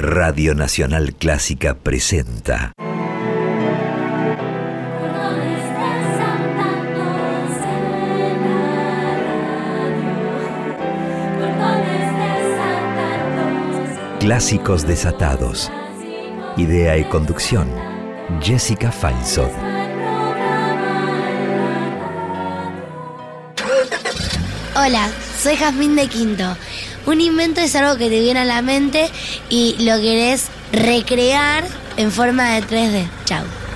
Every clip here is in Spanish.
Radio Nacional Clásica presenta. Clásicos desatados. Idea y conducción. Jessica Feinsod. Hola, soy Jazmín de Quinto. Un invento es algo que te viene a la mente y lo querés recrear en forma de 3D. Chao.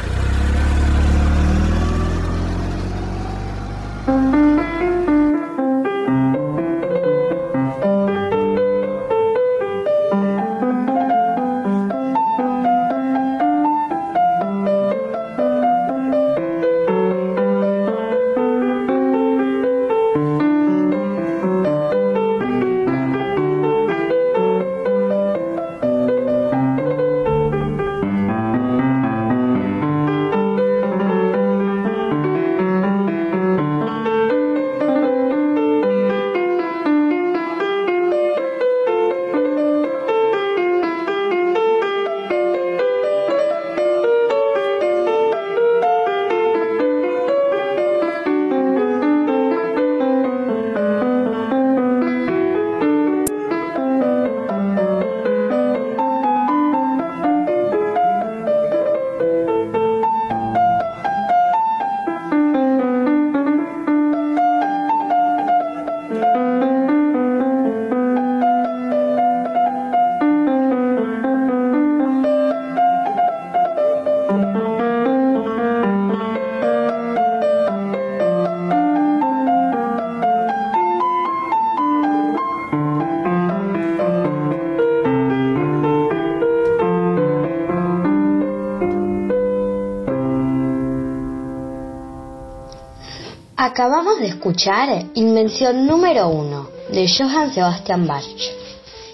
Acabamos de escuchar Invención número 1 de Johann Sebastian Bach,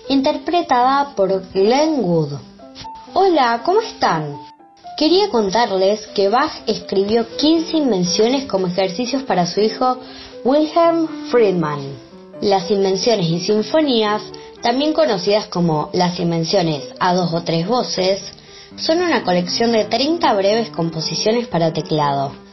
interpretada por Glenn Wood. Hola, ¿cómo están? Quería contarles que Bach escribió 15 invenciones como ejercicios para su hijo Wilhelm Friedman. Las invenciones y sinfonías, también conocidas como las invenciones a dos o tres voces, son una colección de 30 breves composiciones para teclado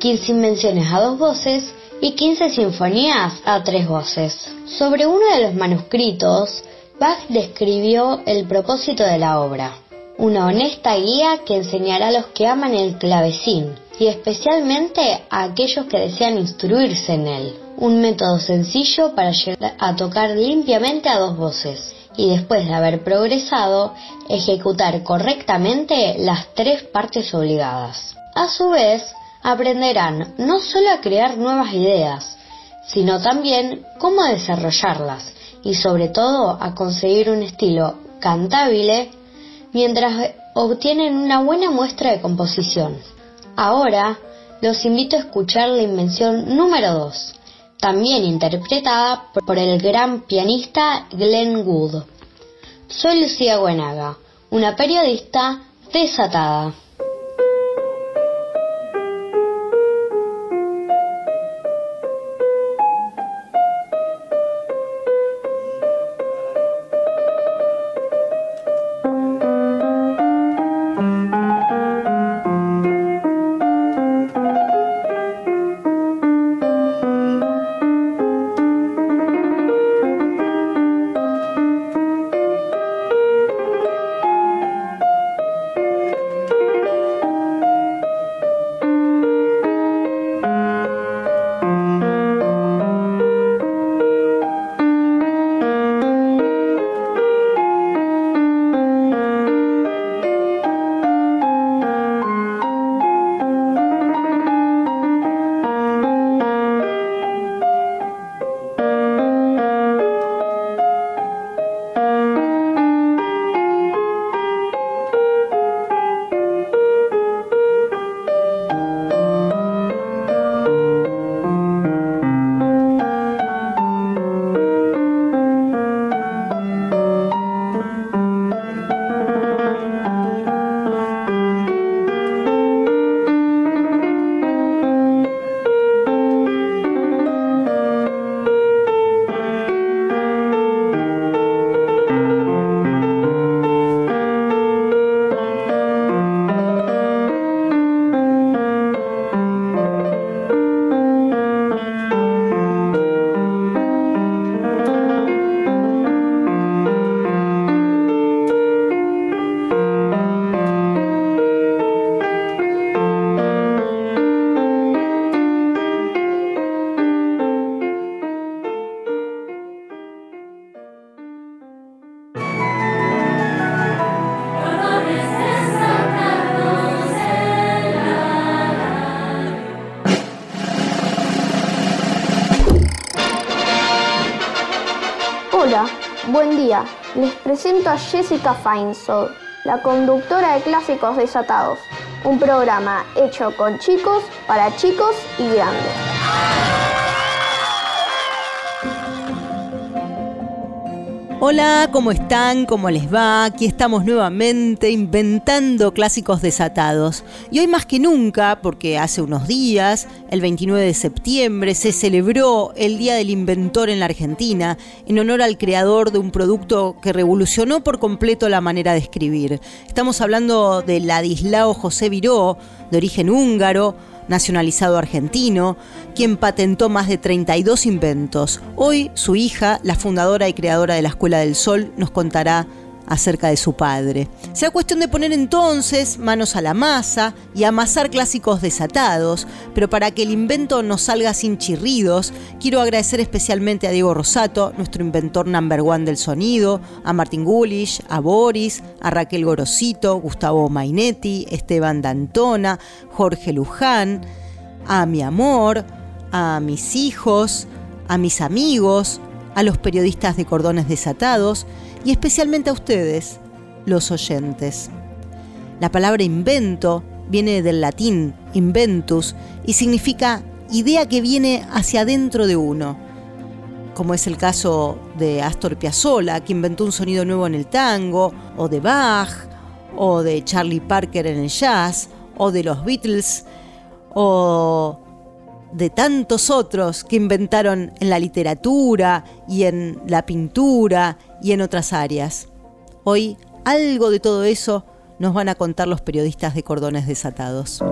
15 invenciones a dos voces y 15 sinfonías a tres voces. Sobre uno de los manuscritos, Bach describió el propósito de la obra, una honesta guía que enseñará a los que aman el clavecín y especialmente a aquellos que desean instruirse en él, un método sencillo para llegar a tocar limpiamente a dos voces y después de haber progresado, ejecutar correctamente las tres partes obligadas. A su vez, aprenderán no solo a crear nuevas ideas, sino también cómo desarrollarlas y sobre todo a conseguir un estilo cantable mientras obtienen una buena muestra de composición. Ahora los invito a escuchar la invención número 2, también interpretada por el gran pianista Glenn Wood. Soy Lucía Buenaga, una periodista desatada. Les presento a Jessica Feinsold, la conductora de Clásicos Desatados, un programa hecho con chicos, para chicos y grandes. Hola, ¿cómo están? ¿Cómo les va? Aquí estamos nuevamente inventando clásicos desatados. Y hoy más que nunca, porque hace unos días, el 29 de septiembre, se celebró el Día del Inventor en la Argentina, en honor al creador de un producto que revolucionó por completo la manera de escribir. Estamos hablando de Ladislao José Viró, de origen húngaro, nacionalizado argentino, quien patentó más de 32 inventos. Hoy su hija, la fundadora y creadora de la Escuela del Sol, nos contará acerca de su padre. Será cuestión de poner entonces manos a la masa y amasar clásicos desatados, pero para que el invento no salga sin chirridos, quiero agradecer especialmente a Diego Rosato, nuestro inventor number one del sonido, a Martín Gulish, a Boris, a Raquel Gorosito, Gustavo Mainetti, Esteban Dantona, Jorge Luján, a mi amor, a mis hijos, a mis amigos, a los periodistas de Cordones Desatados, y especialmente a ustedes, los oyentes. La palabra invento viene del latín inventus y significa idea que viene hacia adentro de uno, como es el caso de Astor Piazzolla, que inventó un sonido nuevo en el tango, o de Bach, o de Charlie Parker en el jazz, o de los Beatles, o de tantos otros que inventaron en la literatura y en la pintura y en otras áreas. Hoy algo de todo eso nos van a contar los periodistas de Cordones Desatados.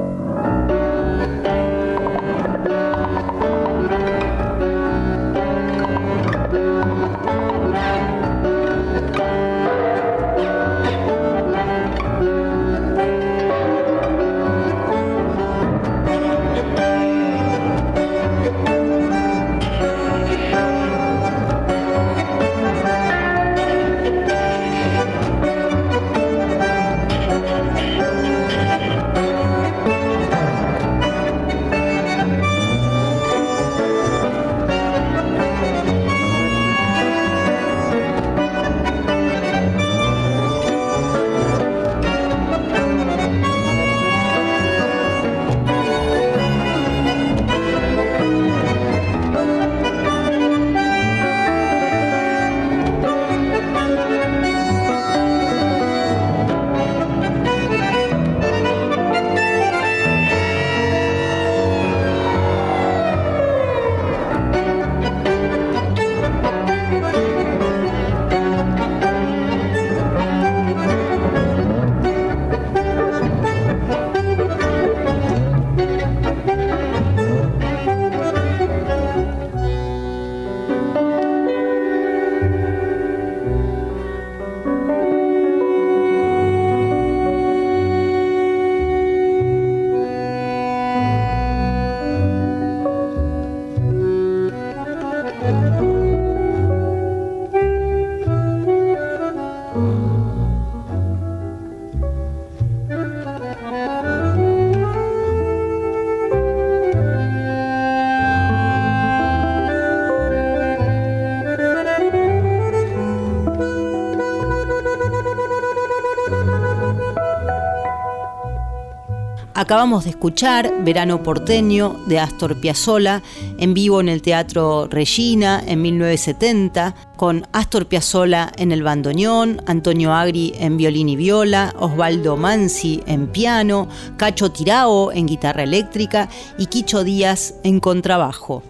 Acabamos de escuchar Verano porteño de Astor Piazzolla en vivo en el Teatro Regina en 1970 con Astor Piazzolla en el bandoneón, Antonio Agri en violín y viola, Osvaldo Mansi en piano, Cacho Tirao en guitarra eléctrica y Quicho Díaz en contrabajo.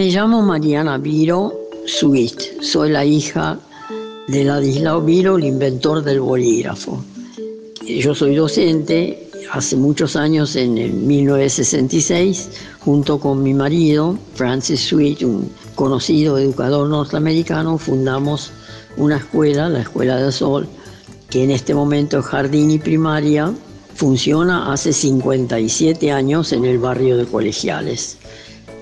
Me llamo Mariana Viro Suit. Soy la hija de Ladislao Viro, el inventor del bolígrafo. Yo soy docente hace muchos años, en el 1966, junto con mi marido, Francis Sweet, un conocido educador norteamericano, fundamos una escuela, la Escuela del Sol, que en este momento es jardín y primaria, funciona hace 57 años en el barrio de Colegiales.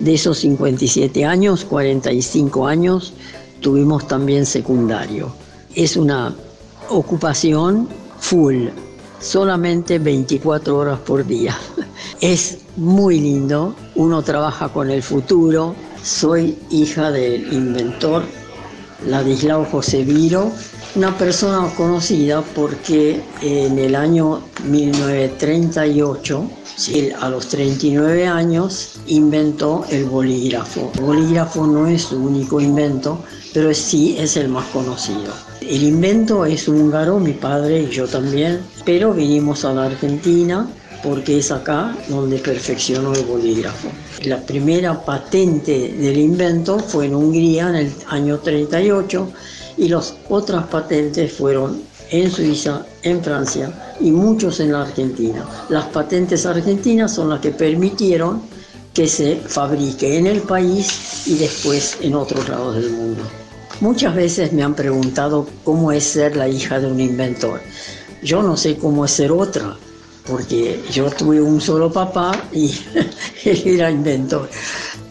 De esos 57 años, 45 años tuvimos también secundario. Es una ocupación full. solamente 24 horas por día. Es muy lindo, uno trabaja con el futuro. Soy hija del inventor Ladislao José Viro, una persona conocida porque en el año 1938, a los 39 años, inventó el bolígrafo. El bolígrafo no es su único invento, pero sí es el más conocido. El invento es húngaro, mi padre y yo también, pero vinimos a la Argentina porque es acá donde perfeccionó el bolígrafo. La primera patente del invento fue en Hungría en el año 38 y las otras patentes fueron en Suiza, en Francia y muchos en la Argentina. Las patentes argentinas son las que permitieron que se fabrique en el país y después en otros lados del mundo. Muchas veces me han preguntado cómo es ser la hija de un inventor. Yo no sé cómo es ser otra, porque yo tuve un solo papá y él era inventor.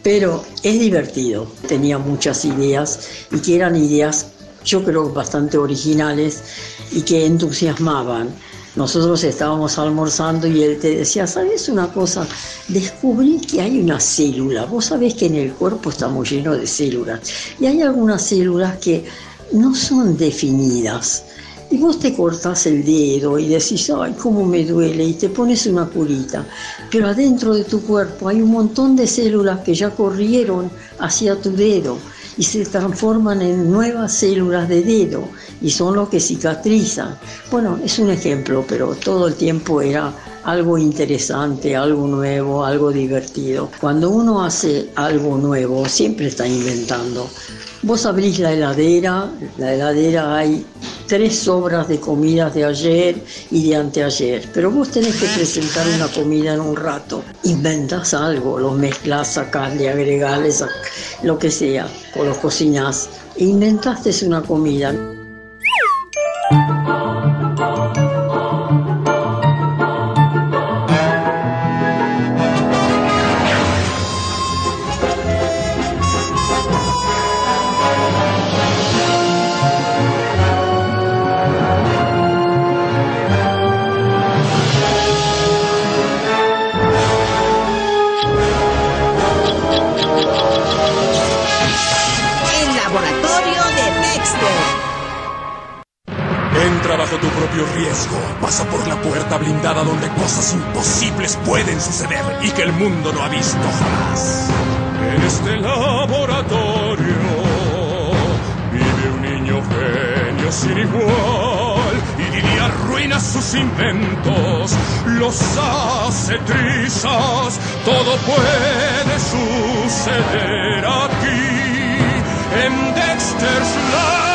Pero es divertido, tenía muchas ideas y que eran ideas yo creo bastante originales y que entusiasmaban. Nosotros estábamos almorzando y él te decía, ¿sabes una cosa? Descubrí que hay una célula. Vos sabés que en el cuerpo estamos llenos de células y hay algunas células que no son definidas y vos te cortás el dedo y decís, ay, cómo me duele, y te pones una curita. Pero adentro de tu cuerpo hay un montón de células que ya corrieron hacia tu dedo y se transforman en nuevas células de dedo y son los que cicatrizan. Bueno, es un ejemplo, pero todo el tiempo era algo interesante, algo nuevo, algo divertido. Cuando uno hace algo nuevo, siempre está inventando. Vos abrís la heladera, la heladera hay tres sobras de comidas de ayer y de anteayer, pero vos tenés que presentar una comida en un rato. Inventas algo, lo mezclas, sacás, le agregales, lo que sea, o lo cocinás. Inventaste una comida. Pasa por la puerta blindada donde cosas imposibles pueden suceder y que el mundo no ha visto jamás. En este laboratorio vive un niño genio sin igual y diría arruina sus inventos, los hace trizas. Todo puede suceder aquí en Dexter's Lab.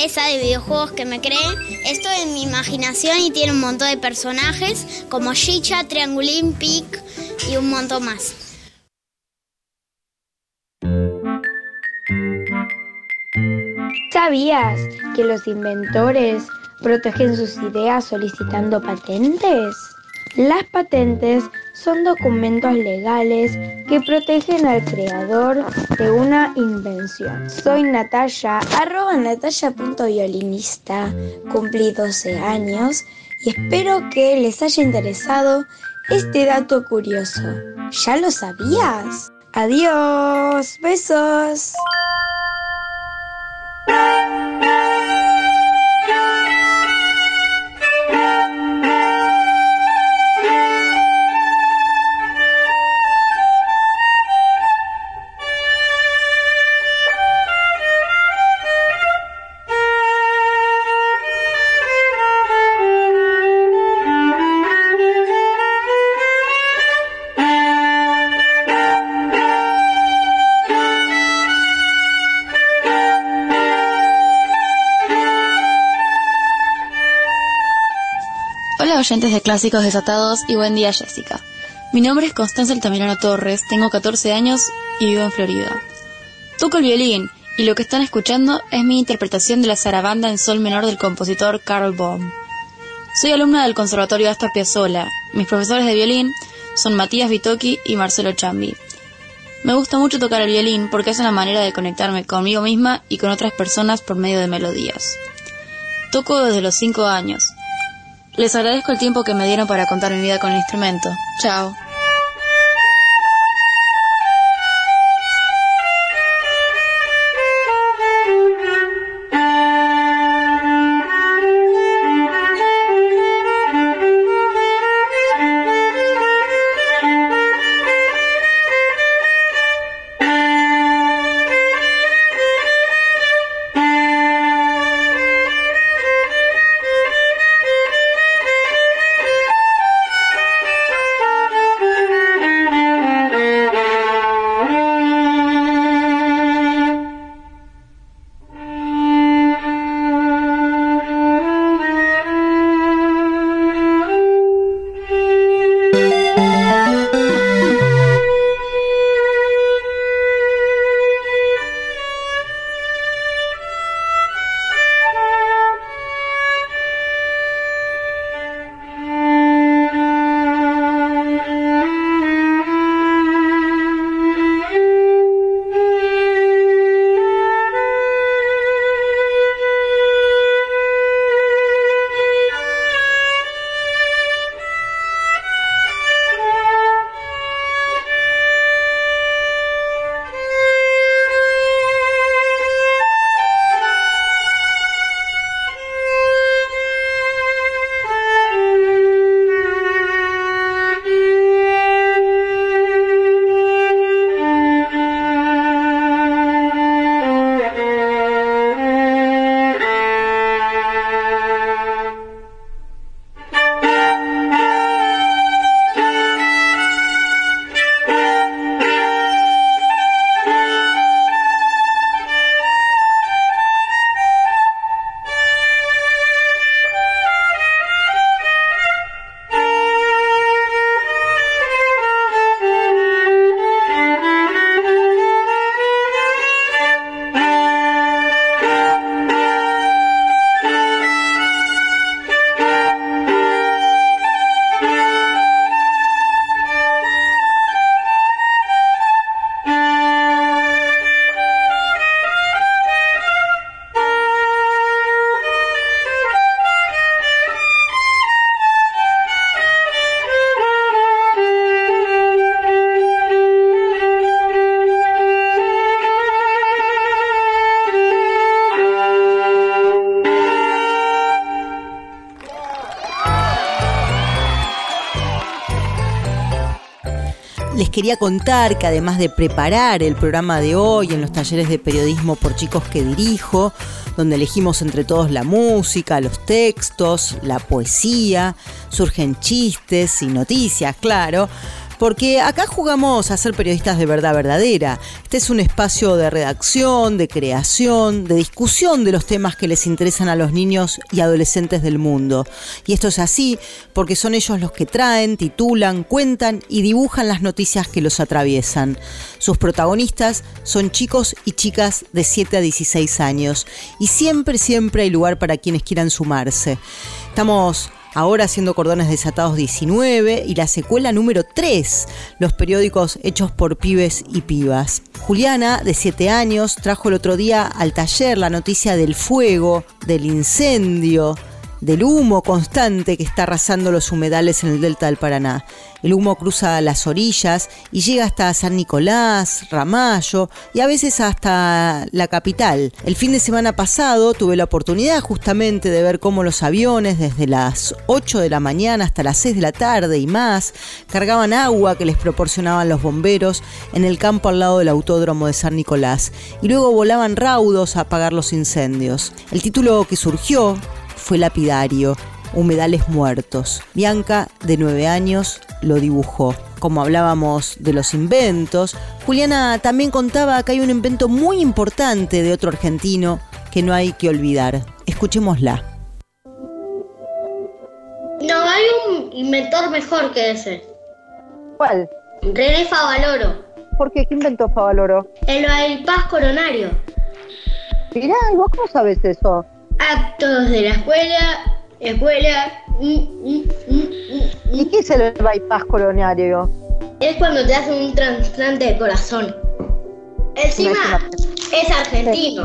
Empresa de videojuegos que me creé. Esto es mi imaginación y tiene un montón de personajes como Chicha, Triangulín, Pic y un montón más. ¿Sabías que los inventores protegen sus ideas solicitando patentes? Las patentes son documentos legales que protegen al creador de una invención. Soy Natalia, arroba natalia.violinista, cumplí 12 años y espero que les haya interesado este dato curioso. ¿Ya lo sabías? Adiós, besos. Oyentes de Clásicos Desatados y buen día Jessica. Mi nombre es Constanza Altamirano Torres, tengo 14 años y vivo en Florida. Toco el violín y lo que están escuchando es mi interpretación de la zarabanda en sol menor del compositor Karl Baum. Soy alumna del Conservatorio Astor Piazzolla. Mis profesores de violín son Matías Vitocchi y Marcelo Chambi. Me gusta mucho tocar el violín porque es una manera de conectarme conmigo misma y con otras personas por medio de melodías. Toco desde los 5 años. Les agradezco el tiempo que me dieron para contar mi vida con el instrumento. Chao. Quería contar que además de preparar el programa de hoy en los talleres de periodismo por chicos que dirijo, donde elegimos entre todos la música, los textos, la poesía, surgen chistes y noticias, claro, porque acá jugamos a ser periodistas de verdad verdadera. Este es un espacio de redacción, de creación, de discusión de los temas que les interesan a los niños y adolescentes del mundo. Y esto es así porque son ellos los que traen, titulan, cuentan y dibujan las noticias que los atraviesan. Sus protagonistas son chicos y chicas de 7 a 16 años y siempre, siempre hay lugar para quienes quieran sumarse. Estamos ahora haciendo cordones desatados 19 y la secuela número 3, los periódicos hechos por pibes y pibas. Juliana, de 7 años, trajo el otro día al taller la noticia del fuego, del incendio, del humo constante que está arrasando los humedales en el delta del Paraná. El humo cruza las orillas y llega hasta San Nicolás, Ramallo y a veces hasta la capital. El fin de semana pasado tuve la oportunidad justamente de ver cómo los aviones desde las 8 de la mañana hasta las 6 de la tarde y más cargaban agua que les proporcionaban los bomberos en el campo al lado del autódromo de San Nicolás y luego volaban raudos a apagar los incendios. El título que surgió fue lapidario, Humedales Muertos. Bianca, de nueve años, lo dibujó. Como hablábamos de los inventos, Juliana también contaba que hay un invento muy importante de otro argentino que no hay que olvidar. Escuchémosla. No hay un inventor mejor que ese. ¿Cuál? René Favaloro. ¿Por qué? ¿Qué inventó Favaloro? El bypass coronario. Mirá, ¿y vos cómo sabes eso? Actos de la escuela, escuela. mm, mm, mm, mm, ¿Y qué es el bypass coronario? Es cuando te hacen un trasplante de corazón. Encima es argentino.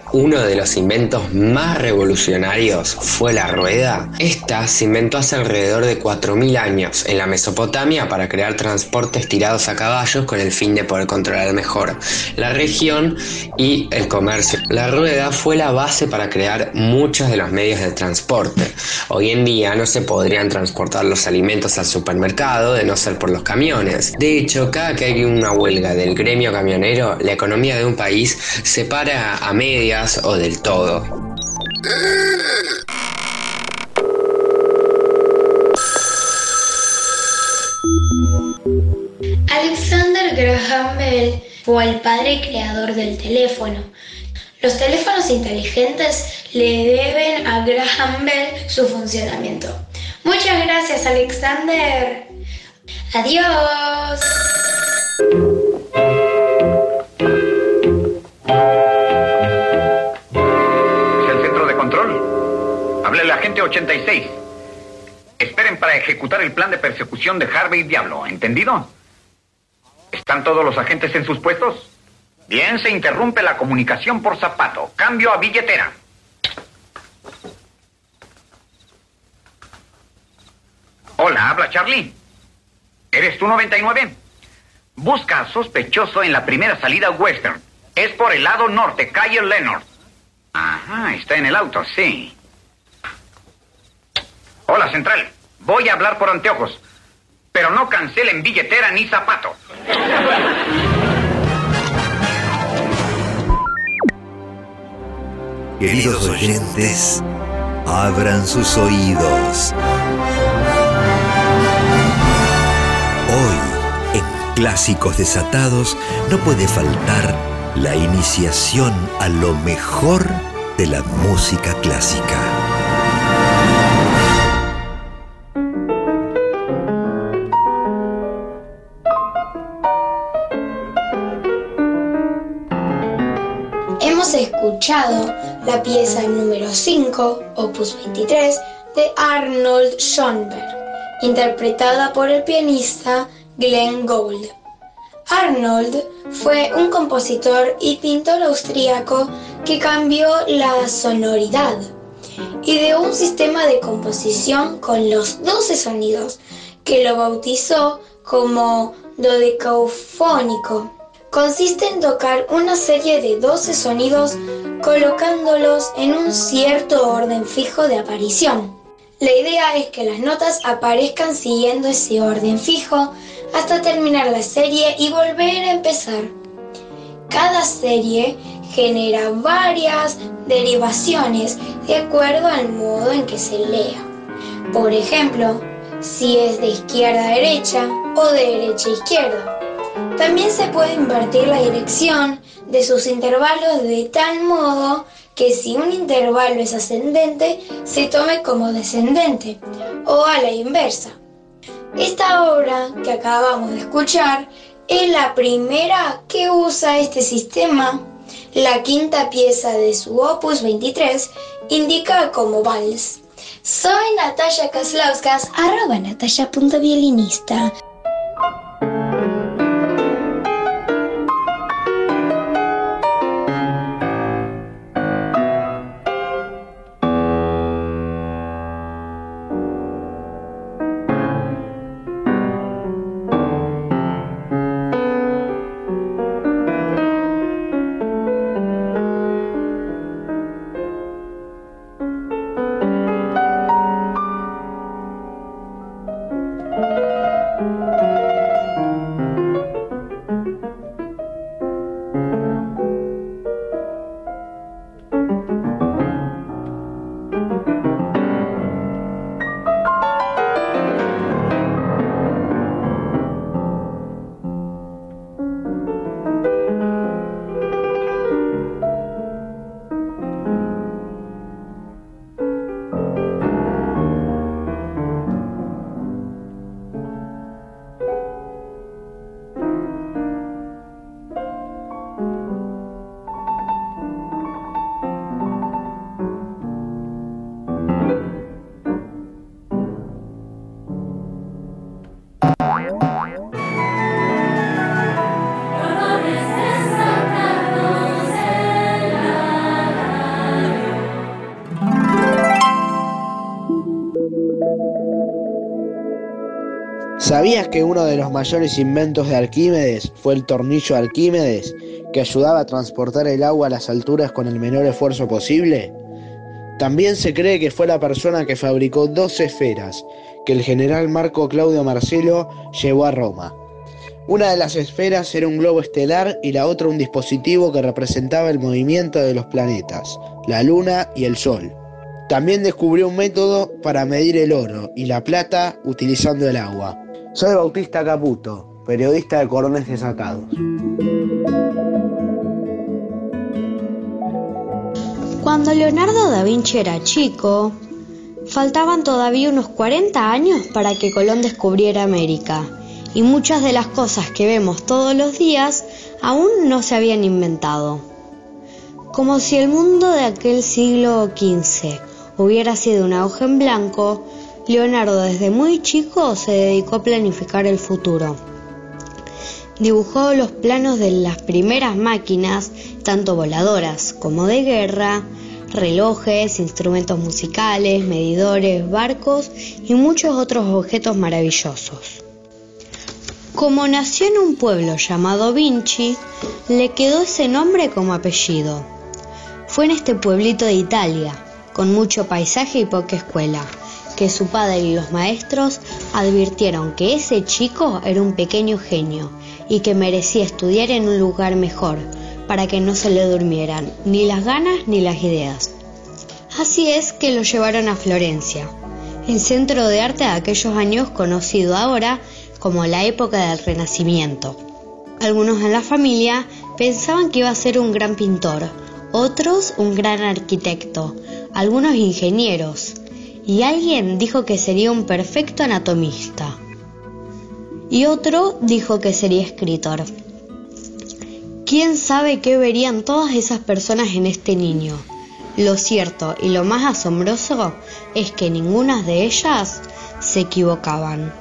uno de los inventos más revolucionarios fue la rueda? Esta se inventó hace alrededor de 4.000 años en la Mesopotamia para crear transportes tirados a caballos con el fin de poder controlar mejor la región y el comercio. La rueda fue la base para crear muchos de los medios de transporte. Hoy en día no se podrían transportar los alimentos al supermercado de no ser por los camiones. De hecho, cada que hay una huelga del gremio camionero, la economía de un país se para a o del todo. Alexander Graham Bell fue el padre creador del teléfono. Los teléfonos inteligentes le deben a Graham Bell su funcionamiento. Muchas gracias Alexander. Adiós. 86. Esperen para ejecutar el plan de persecución de Harvey Diablo, ¿entendido? ¿Están todos los agentes en sus puestos? Bien, se interrumpe la comunicación por zapato. Cambio a billetera. Hola, habla Charlie. ¿Eres tú 99? Busca sospechoso en la primera salida western. Es por el lado norte, calle Leonard. Ajá, está en el auto, sí. Hola, Central. Voy a hablar por anteojos. Pero no cancelen billetera ni zapato. Queridos oyentes, abran sus oídos. Hoy, en Clásicos Desatados, no puede faltar la iniciación a lo mejor de la música clásica. La pieza número 5, opus 23, de Arnold Schoenberg, interpretada por el pianista Glenn Gould. Arnold fue un compositor y pintor austríaco que cambió la sonoridad. Ideó un sistema de composición con los 12 sonidos que lo bautizó como dodecafónico. Consiste en tocar una serie de 12 sonidos colocándolos en un cierto orden fijo de aparición. La idea es que las notas aparezcan siguiendo ese orden fijo hasta terminar la serie y volver a empezar. Cada serie genera varias derivaciones de acuerdo al modo en que se lea. Por ejemplo, si es de izquierda a derecha o de derecha a izquierda. También se puede invertir la dirección de sus intervalos de tal modo que si un intervalo es ascendente, se tome como descendente o a la inversa. Esta obra que acabamos de escuchar es la primera que usa este sistema. La quinta pieza de su opus 23 indica como vals. Soy Natalia Kaslauskas, arroba natalia.violinista. ¿Sabías que uno de los mayores inventos de Arquímedes fue el tornillo de Arquímedes, que ayudaba a transportar el agua a las alturas con el menor esfuerzo posible? También se cree que fue la persona que fabricó dos esferas, que el general Marco Claudio Marcelo llevó a Roma. Una de las esferas era un globo estelar y la otra un dispositivo que representaba el movimiento de los planetas, la luna y el sol. También descubrió un método para medir el oro y la plata utilizando el agua. Soy Bautista Caputo, periodista de Corones Desatados. Cuando Leonardo da Vinci era chico, faltaban todavía unos 40 años para que Colón descubriera América y muchas de las cosas que vemos todos los días aún no se habían inventado. Como si el mundo de aquel siglo XV hubiera sido una hoja en blanco, Leonardo desde muy chico se dedicó a planificar el futuro. Dibujó los planos de las primeras máquinas, tanto voladoras como de guerra, relojes, instrumentos musicales, medidores, barcos y muchos otros objetos maravillosos. Como nació en un pueblo llamado Vinci, le quedó ese nombre como apellido. Fue en este pueblito de Italia, con mucho paisaje y poca escuela, que su padre y los maestros advirtieron que ese chico era un pequeño genio y que merecía estudiar en un lugar mejor, para que no se le durmieran ni las ganas ni las ideas. Así es que lo llevaron a Florencia, el centro de arte de aquellos años conocido ahora como la época del Renacimiento. Algunos en la familia pensaban que iba a ser un gran pintor, otros un gran arquitecto, algunos ingenieros, y alguien dijo que sería un perfecto anatomista. Y otro dijo que sería escritor. ¿Quién sabe qué verían todas esas personas en este niño? Lo cierto y lo más asombroso es que ninguna de ellas se equivocaban.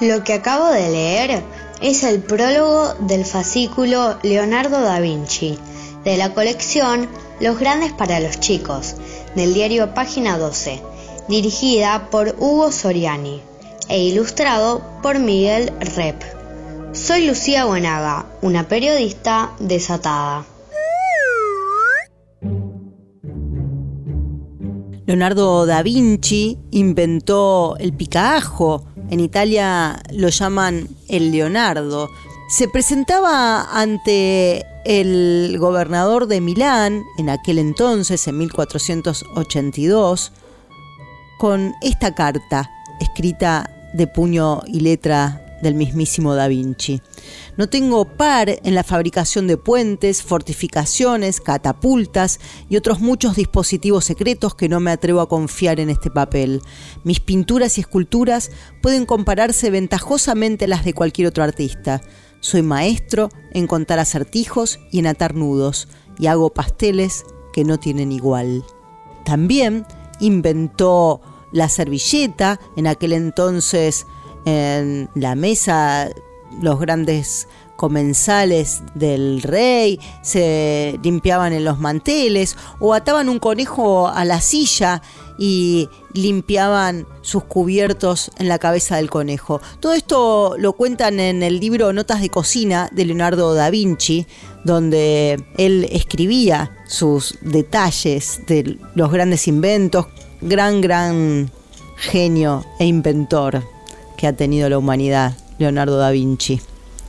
Lo que acabo de leer es el prólogo del fascículo Leonardo da Vinci, de la colección Los Grandes para los Chicos, del diario Página 12, dirigida por Hugo Soriani e ilustrado por Miguel Rep. Soy Lucía Buenaga, una periodista desatada. Leonardo da Vinci inventó el picajo, en Italia lo llaman el Leonardo. Se presentaba ante el gobernador de Milán, en aquel entonces, en 1482, con esta carta escrita de puño y letra del mismísimo Da Vinci. No tengo par en la fabricación de puentes, fortificaciones, catapultas y otros muchos dispositivos secretos que no me atrevo a confiar en este papel. Mis pinturas y esculturas pueden compararse ventajosamente a las de cualquier otro artista. Soy maestro en contar acertijos y en atar nudos, y hago pasteles que no tienen igual. También inventó la servilleta, en aquel entonces en la mesa los grandes comensales del rey se limpiaban en los manteles o ataban un conejo a la silla y limpiaban sus cubiertos en la cabeza del conejo. Todo esto lo cuentan en el libro Notas de Cocina de Leonardo da Vinci, donde él escribía sus detalles de los grandes inventos, gran, gran genio e inventor que ha tenido la humanidad, Leonardo da Vinci.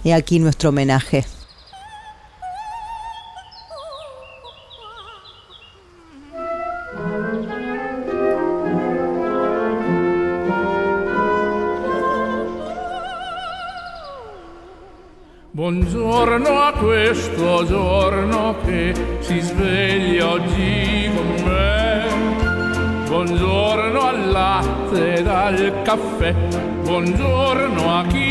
He aquí nuestro homenaje. Buongiorno a questo giorno che si sveglia oggi con me. Buongiorno al latte e al caffè. Buongiorno a chi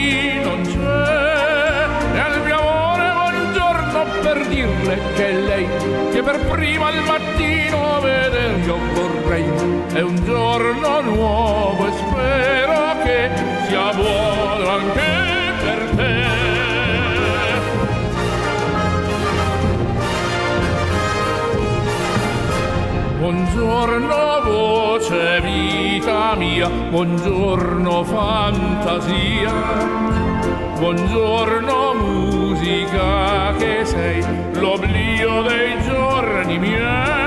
per dirle che lei che per prima al mattino vedere io vorrei. È un giorno nuovo e spero che sia buono anche per te. Buongiorno voce vita mia, buongiorno fantasia, buongiorno musica che sei l'oblio dei giorni miei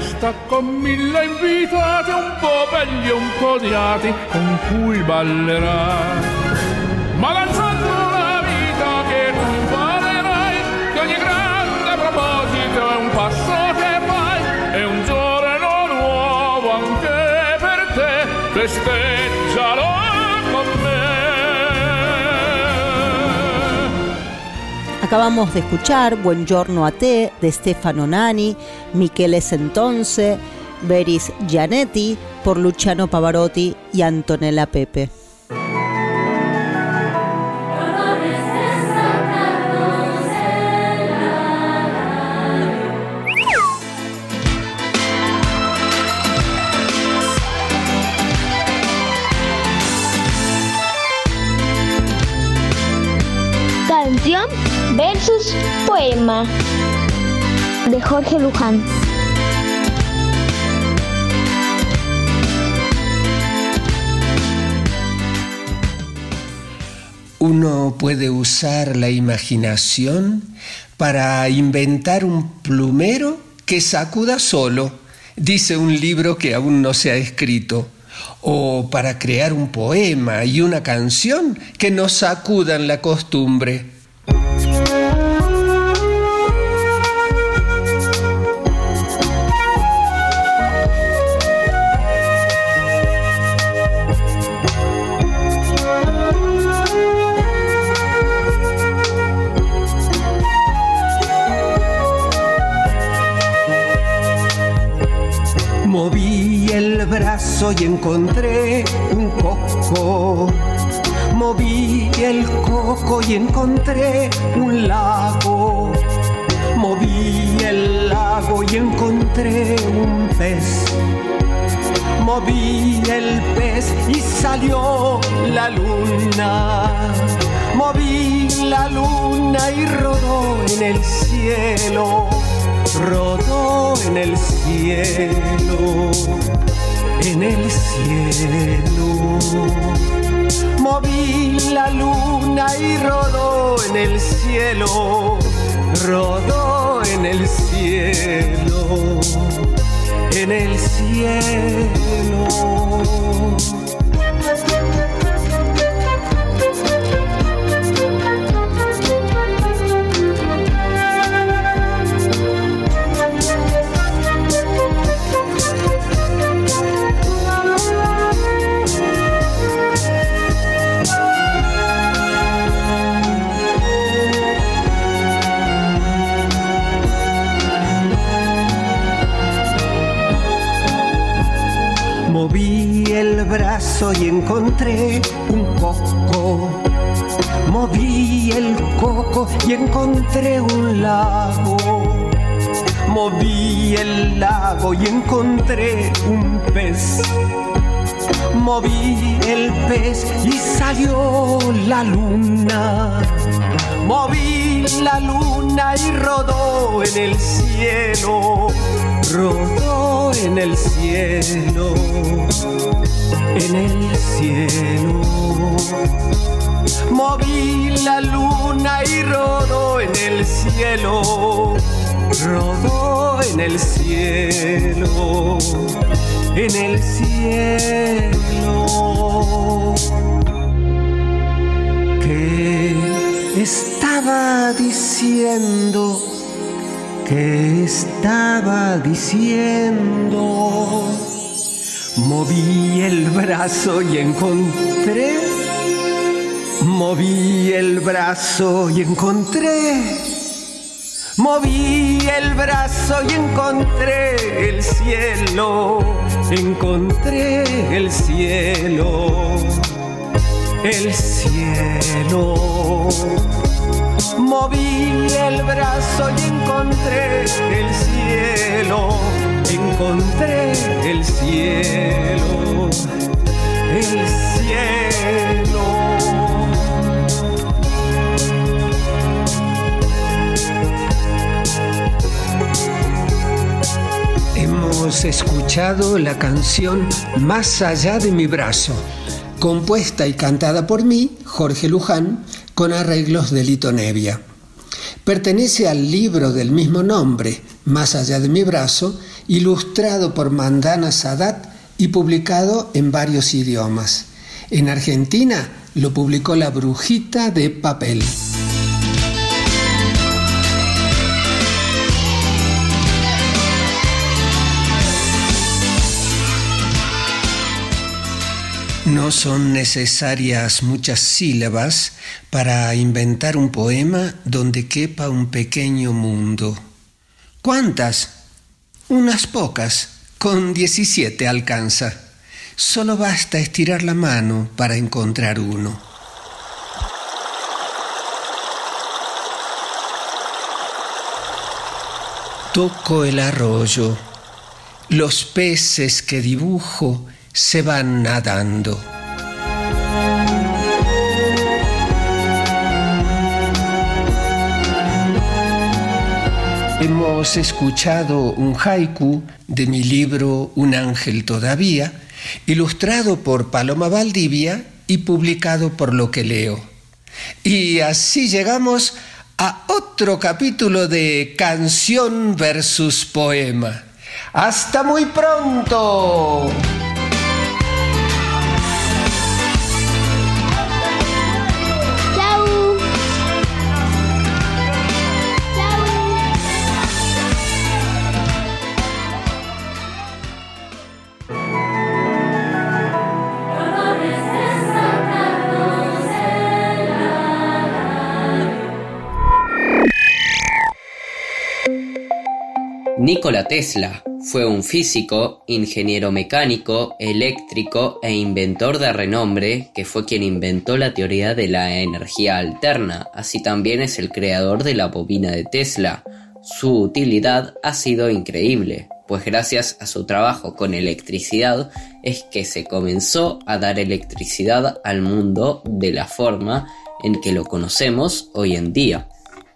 festa con mille invitati, un po' belli e un po' odiati, con cui ballerà. Ma danzando la vita che tu imparerai, che ogni grande proposito è un passo che fai, è un giorno nuovo anche per te, festeggialo Acabamos de escuchar Buongiorno a te de Stefano Nani, Michele Sentonce, Beris Gianetti por Luciano Pavarotti y Antonella Pepe. Jorge Luján. Uno puede usar la imaginación para inventar un plumero que sacuda solo, dice un libro que aún no se ha escrito, o para crear un poema y una canción que nos sacudan la costumbre. Y encontré un coco. Moví el coco y encontré un lago. Moví el lago y encontré un pez. Moví el pez y salió la luna. Moví la luna y rodó en el cielo rodó en el cielo, en el cielo. Moví la luna y rodó en el cielo, rodó en el cielo, en el cielo. Y encontré un coco. Moví el coco y encontré un lago. Moví el lago y encontré un pez. Moví el pez y salió la luna. Moví la luna y rodó en el cielo. Rodó en el cielo. En el cielo. Moví la luna y rodó en el cielo. Rodó en el cielo. En el cielo. ¿Qué estaba diciendo? ¿Qué estaba diciendo? Moví el brazo y encontré. Moví el brazo y encontré. Moví el brazo y encontré el cielo, encontré el cielo, el cielo. Moví el brazo y encontré el cielo, encontré el cielo, el cielo. Hemos escuchado la canción Más allá de mi brazo, compuesta y cantada por mí, Jorge Luján, con arreglos de Lito Nevia. Pertenece al libro del mismo nombre, Más allá de mi brazo, ilustrado por Mandana Sadat y publicado en varios idiomas. En Argentina lo publicó La Brujita de Papel. No son necesarias muchas sílabas para inventar un poema donde quepa un pequeño mundo. ¿Cuántas? Unas pocas. Con 17 alcanza. Solo basta estirar la mano para encontrar uno. Toco el arroyo. Los peces que dibujo se van nadando. Hemos escuchado un haiku de mi libro Un ángel todavía, ilustrado por Paloma Valdivia y publicado por Lo que leo. Y así llegamos a otro capítulo de Canción versus Poema. Hasta muy pronto. Nikola Tesla fue un físico, ingeniero mecánico, eléctrico e inventor de renombre que fue quien inventó la teoría de la energía alterna, así también es el creador de la bobina de Tesla. Su utilidad ha sido increíble, pues gracias a su trabajo con electricidad es que se comenzó a dar electricidad al mundo de la forma en que lo conocemos hoy en día.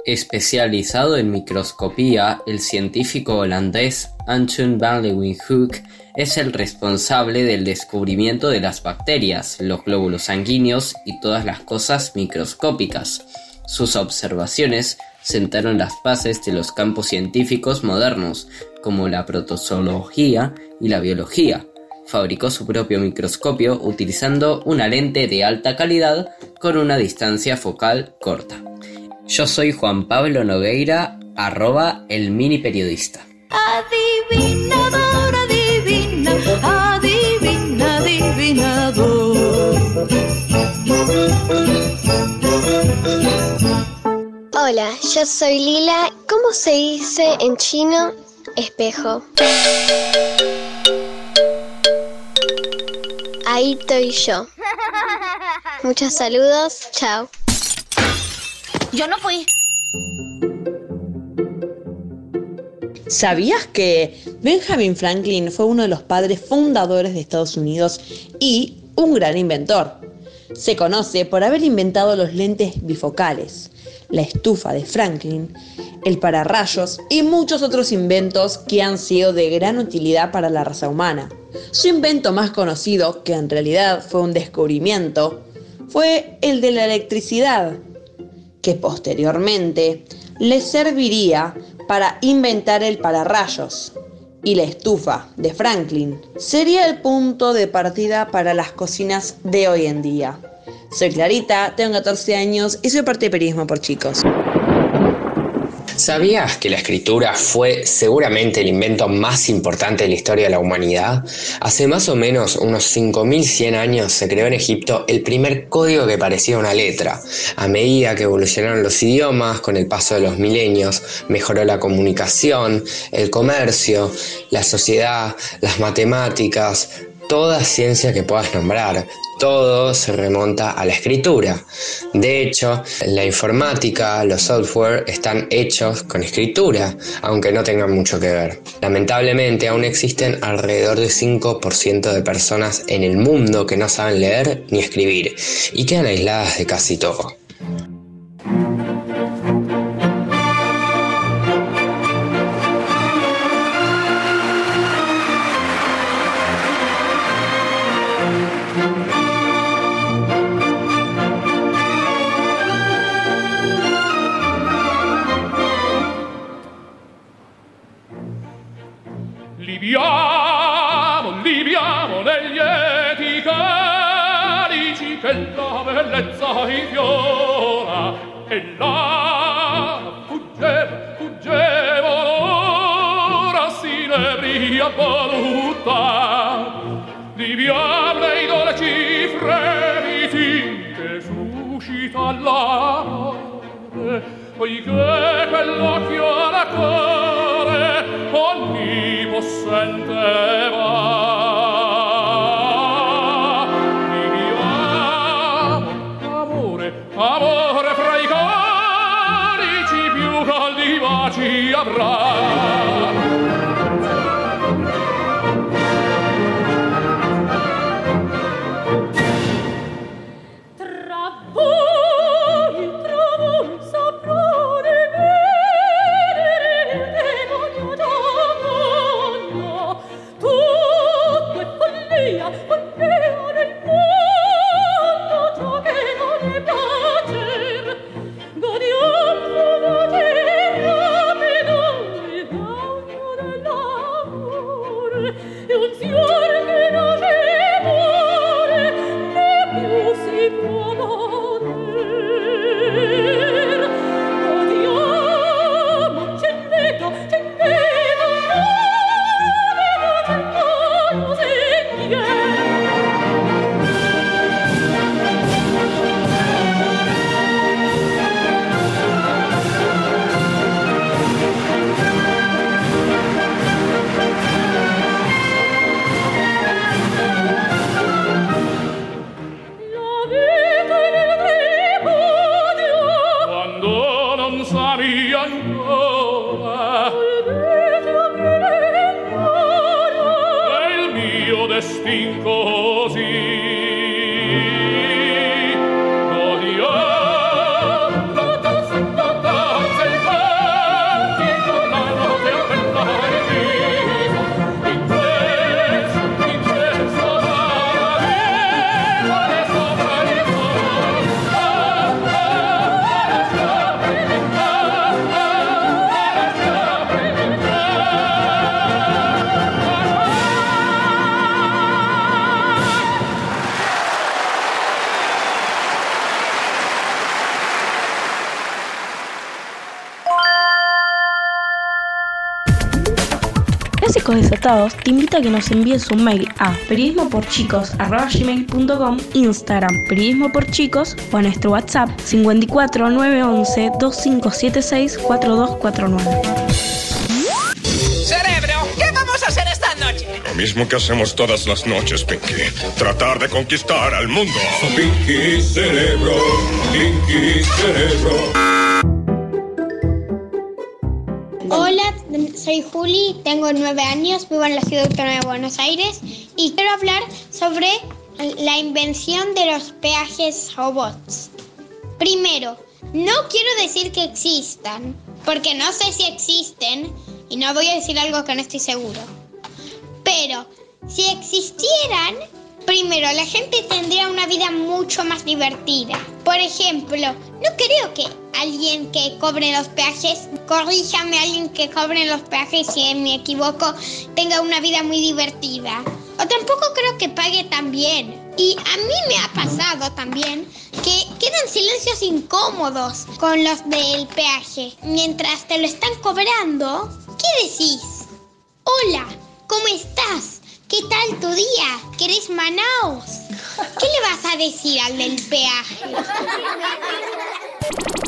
Especializado en microscopía, el científico holandés Anton van Leeuwenhoek es el responsable del descubrimiento de las bacterias, los glóbulos sanguíneos y todas las cosas microscópicas. Sus observaciones sentaron las bases de los campos científicos modernos, como la protozoología y la biología. Fabricó su propio microscopio utilizando una lente de alta calidad con una distancia focal corta. Yo soy Juan Pablo Nogueira, arroba el mini periodista. Adivinador, adivina, adivina, adivinador. Hola, yo soy Lila. ¿Cómo se dice en chino espejo? Ahí estoy yo. Muchos saludos, chao. Yo no fui. ¿Sabías que Benjamin Franklin fue uno de los padres fundadores de Estados Unidos y un gran inventor? Se conoce por haber inventado los lentes bifocales, la estufa de Franklin, el pararrayos y muchos otros inventos que han sido de gran utilidad para la raza humana. Su invento más conocido, que en realidad fue un descubrimiento, fue el de la electricidad, que posteriormente le serviría para inventar el pararrayos y la estufa de Franklin. Sería el punto de partida para las cocinas de hoy en día. Soy Clarita, tengo 14 años y soy parte de Periodismo por Chicos. ¿Sabías que la escritura fue seguramente el invento más importante de la historia de la humanidad? Hace más o menos unos 5100 años se creó en Egipto el primer código que parecía una letra. A medida que evolucionaron los idiomas, con el paso de los milenios, mejoró la comunicación, el comercio, la sociedad, las matemáticas, toda ciencia que puedas nombrar. Todo se remonta a la escritura. De hecho, la informática, los software están hechos con escritura, aunque no tengan mucho que ver. Lamentablemente aún existen alrededor de 5% de personas en el mundo que no saben leer ni escribir y quedan aisladas de casi todo. poiché quell'occhio racore ogni possente va. Te invita a que nos envíes un mail a periodismoporchicos.com, Instagram periodismo por chicos o a nuestro WhatsApp 54 911 2576 4249. Cerebro, ¿qué vamos a hacer esta noche? Lo mismo que hacemos todas las noches, Pinky. Tratar de conquistar al mundo. Pinky Cerebro, Pinky Cerebro. Juli, tengo nueve años, vivo en la ciudad autónoma de Buenos Aires y quiero hablar sobre la invención de los peajes robots. Primero, no quiero decir que existan, porque no sé si existen y no voy a decir algo que no estoy seguro. Pero si existieran, primero la gente tendría una vida mucho más divertida. Por ejemplo, no creo que alguien que cobre los peajes, corríjame alguien que cobre los peajes si me equivoco, tenga una vida muy divertida. O tampoco creo que pague tan bien. Y a mí me ha pasado también que quedan silencios incómodos con los del peaje. Mientras te lo están cobrando, ¿qué decís? Hola, ¿cómo estás? ¿Qué tal tu día? ¿Querés Manaos? ¿Qué le vas a decir al del peaje?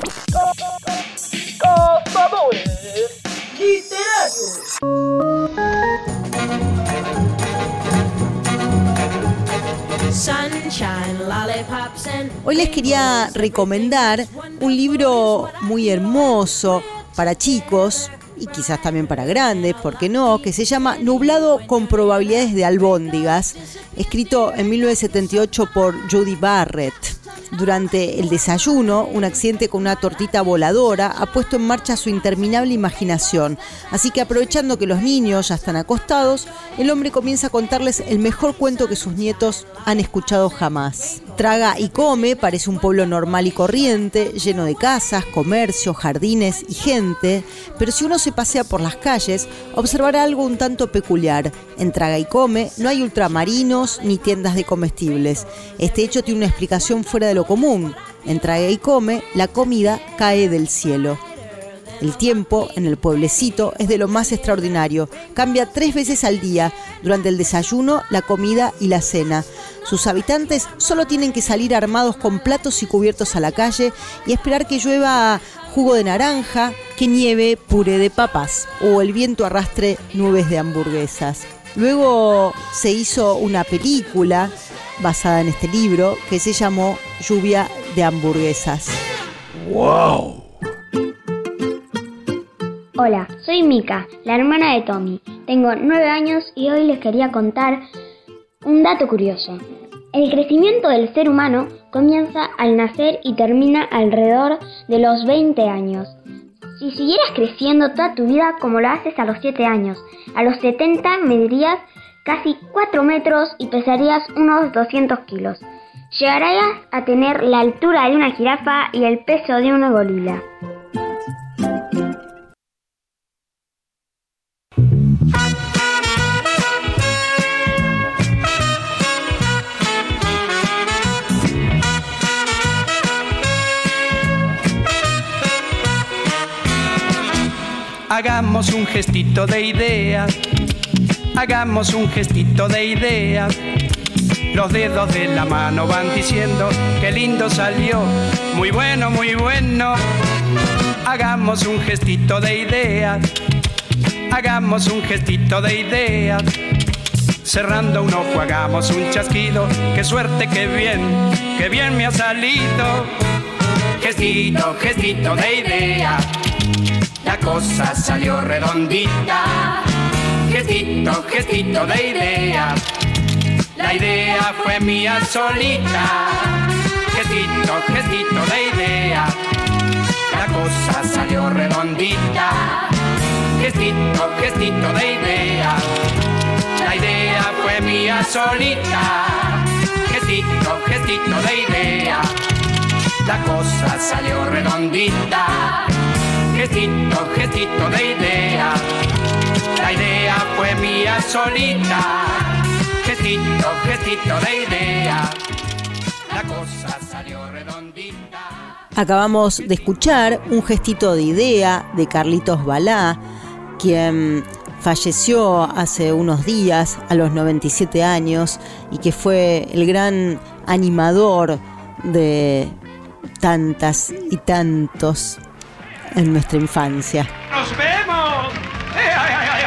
Hoy les quería recomendar un libro muy hermoso para chicos y quizás también para grandes, ¿por qué no? Que se llama Nublado con probabilidades de albóndigas, escrito en 1978 por Judy Barrett. Durante el desayuno, un accidente con una tortita voladora ha puesto en marcha su interminable imaginación. Así que aprovechando que los niños ya están acostados, el hombre comienza a contarles el mejor cuento que sus nietos han escuchado jamás. Traga y come parece un pueblo normal y corriente, lleno de casas, comercio, jardines y gente, pero si uno se pasea por las calles, observará algo un tanto peculiar. En Traga y come no hay ultramarinos ni tiendas de comestibles. Este hecho tiene una explicación fuera de lo común. En Traga y come, la comida cae del cielo. El tiempo en el pueblecito es de lo más extraordinario. Cambia tres veces al día, durante el desayuno, la comida y la cena. Sus habitantes solo tienen que salir armados con platos y cubiertos a la calle y esperar que llueva jugo de naranja, que nieve puré de papas o el viento arrastre nubes de hamburguesas. Luego se hizo una película basada en este libro que se llamó Lluvia de hamburguesas. ¡Wow! Hola, soy Mika, la hermana de Tommy. Tengo nueve años y hoy les quería contar un dato curioso. El crecimiento del ser humano comienza al nacer y termina alrededor de los 20 años. Si siguieras creciendo toda tu vida como lo haces a los 7 años, a los 70 medirías casi 4 metros y pesarías unos 200 kilos. Llegarías a tener la altura de una jirafa y el peso de una gorila. Hagamos un gestito de idea, hagamos un gestito de idea. Los dedos de la mano van diciendo que lindo salió, muy bueno, muy bueno. Hagamos un gestito de idea, hagamos un gestito de idea. Cerrando un ojo hagamos un chasquido, qué suerte, qué bien, qué bien me ha salido. Gestito, gestito de idea la cosa salió redondita. Gestito, gestito de idea, la idea fue mía solita. Gestito, gestito de idea, la cosa salió redondita. Gestito, gestito de idea, la idea fue mía solita. Gestito, gestito de idea, la cosa salió redondita gestito, gestito de idea. La idea fue mía solita. Gestito, gestito de idea. La cosa salió redondita. Acabamos de escuchar un gestito de idea de Carlitos Balá, quien falleció hace unos días a los 97 años y que fue el gran animador de tantas y tantos en nuestra infancia. ¡Nos vemos! ¡Eh, ay, ay, ay,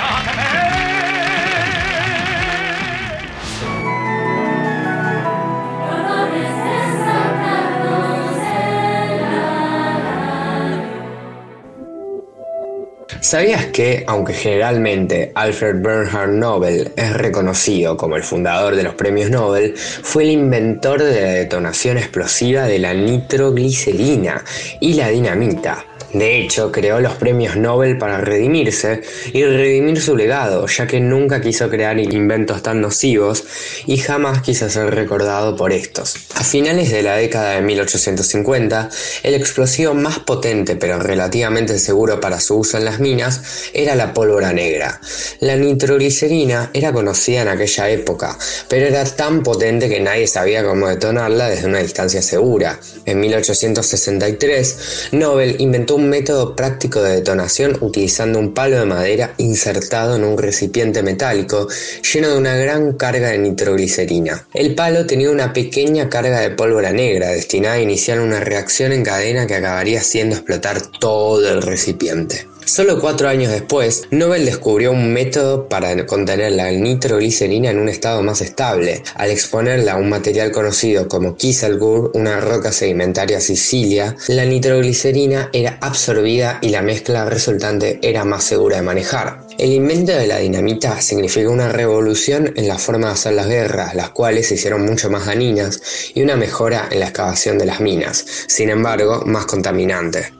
¿Sabías que, aunque generalmente Alfred Bernhard Nobel es reconocido como el fundador de los premios Nobel, fue el inventor de la detonación explosiva de la nitroglicerina y la dinamita? De hecho, creó los premios Nobel para redimirse y redimir su legado, ya que nunca quiso crear inventos tan nocivos y jamás quiso ser recordado por estos. A finales de la década de 1850, el explosivo más potente pero relativamente seguro para su uso en las minas era la pólvora negra. La nitroglicerina era conocida en aquella época, pero era tan potente que nadie sabía cómo detonarla desde una distancia segura. En 1863, Nobel inventó un método práctico de detonación utilizando un palo de madera insertado en un recipiente metálico lleno de una gran carga de nitroglicerina. El palo tenía una pequeña carga de pólvora negra destinada a iniciar una reacción en cadena que acabaría haciendo explotar todo el recipiente. Solo cuatro años después, Nobel descubrió un método para contener la nitroglicerina en un estado más estable, al exponerla a un material conocido como Kieselguhr, una roca sedimentaria sicilia, la nitroglicerina era absorbida y la mezcla resultante era más segura de manejar. El invento de la dinamita significó una revolución en la forma de hacer las guerras, las cuales se hicieron mucho más dañinas, y una mejora en la excavación de las minas, sin embargo, más contaminante.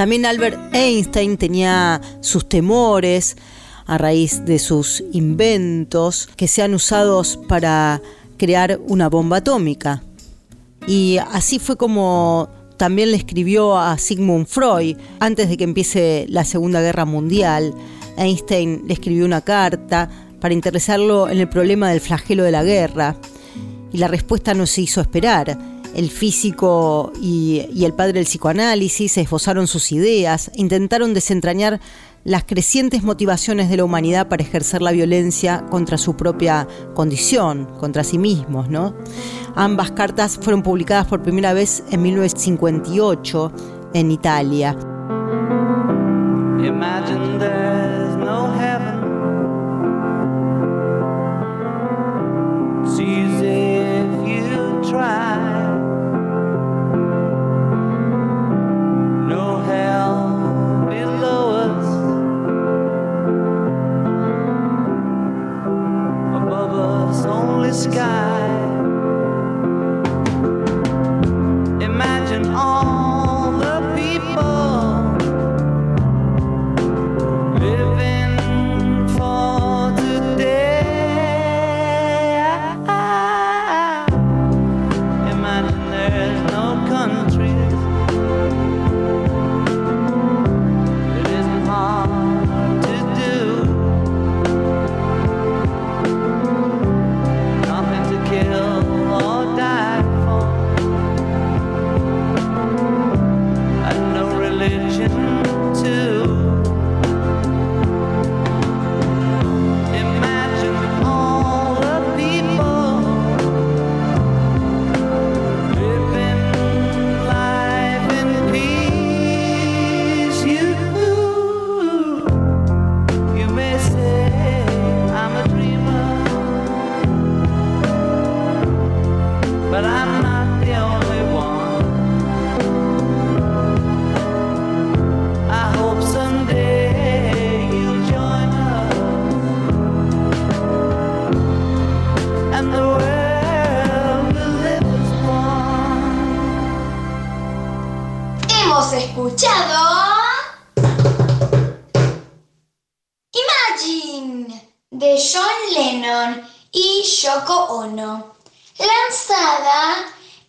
También Albert Einstein tenía sus temores a raíz de sus inventos que sean usados para crear una bomba atómica. Y así fue como también le escribió a Sigmund Freud antes de que empiece la Segunda Guerra Mundial. Einstein le escribió una carta para interesarlo en el problema del flagelo de la guerra y la respuesta no se hizo esperar el físico y, el padre del psicoanálisis esbozaron sus ideas, intentaron desentrañar las crecientes motivaciones de la humanidad para ejercer la violencia contra su propia condición, contra sí mismos. ¿no? Ambas cartas fueron publicadas por primera vez en 1958 en Italia.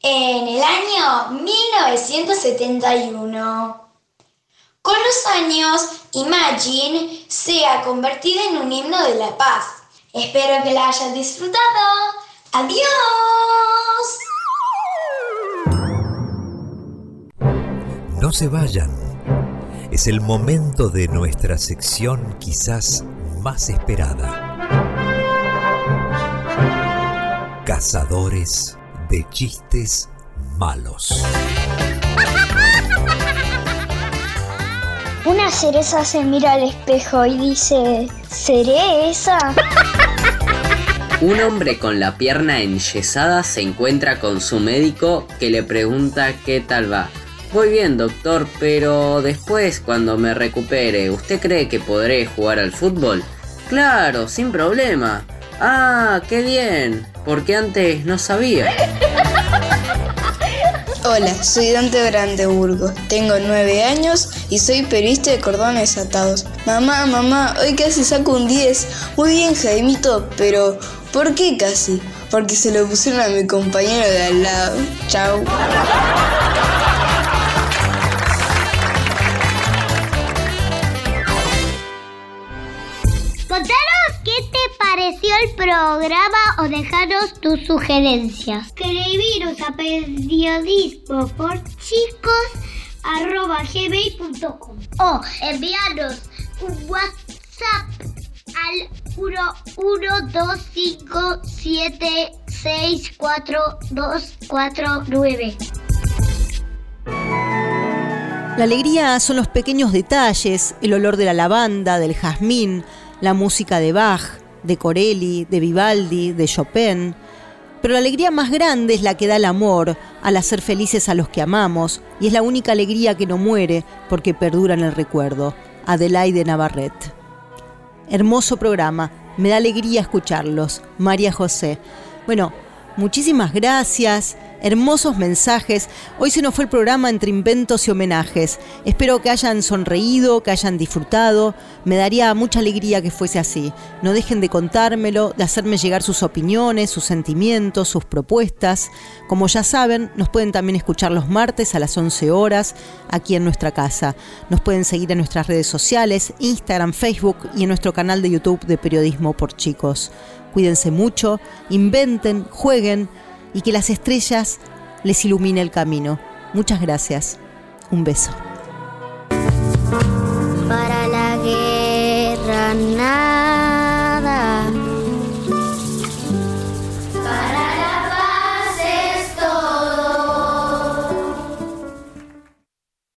En el año 1971. Con los años, Imagine se ha convertido en un himno de la paz. Espero que la hayas disfrutado. ¡Adiós! No se vayan. Es el momento de nuestra sección quizás más esperada. Cazadores de chistes malos. Una cereza se mira al espejo y dice, ¿seré esa? Un hombre con la pierna enyesada se encuentra con su médico que le pregunta qué tal va. Voy bien, doctor, pero después, cuando me recupere, ¿usted cree que podré jugar al fútbol? Claro, sin problema. Ah, qué bien, porque antes no sabía. Hola, soy Dante Brandeburgo, tengo nueve años y soy periodista de cordones atados. Mamá, mamá, hoy casi saco un 10. Muy bien, Jaimito, pero ¿por qué casi? Porque se lo pusieron a mi compañero de al lado. Chao. Pareció el programa o dejaros tus sugerencias. Escribiros a periodismo por chicos gmail.com o enviarnos un WhatsApp al 11257642249. La alegría son los pequeños detalles, el olor de la lavanda, del jazmín, la música de Bach, de Corelli, de Vivaldi, de Chopin. Pero la alegría más grande es la que da el amor, al hacer felices a los que amamos, y es la única alegría que no muere porque perdura en el recuerdo. Adelaide Navarrete. Hermoso programa, me da alegría escucharlos. María José. Bueno, muchísimas gracias hermosos mensajes. Hoy se nos fue el programa entre inventos y homenajes. Espero que hayan sonreído, que hayan disfrutado. Me daría mucha alegría que fuese así. No dejen de contármelo, de hacerme llegar sus opiniones, sus sentimientos, sus propuestas. Como ya saben, nos pueden también escuchar los martes a las 11 horas aquí en nuestra casa. Nos pueden seguir en nuestras redes sociales, Instagram, Facebook y en nuestro canal de YouTube de Periodismo por Chicos. Cuídense mucho, inventen, jueguen y que las estrellas les ilumine el camino. Muchas gracias. Un beso.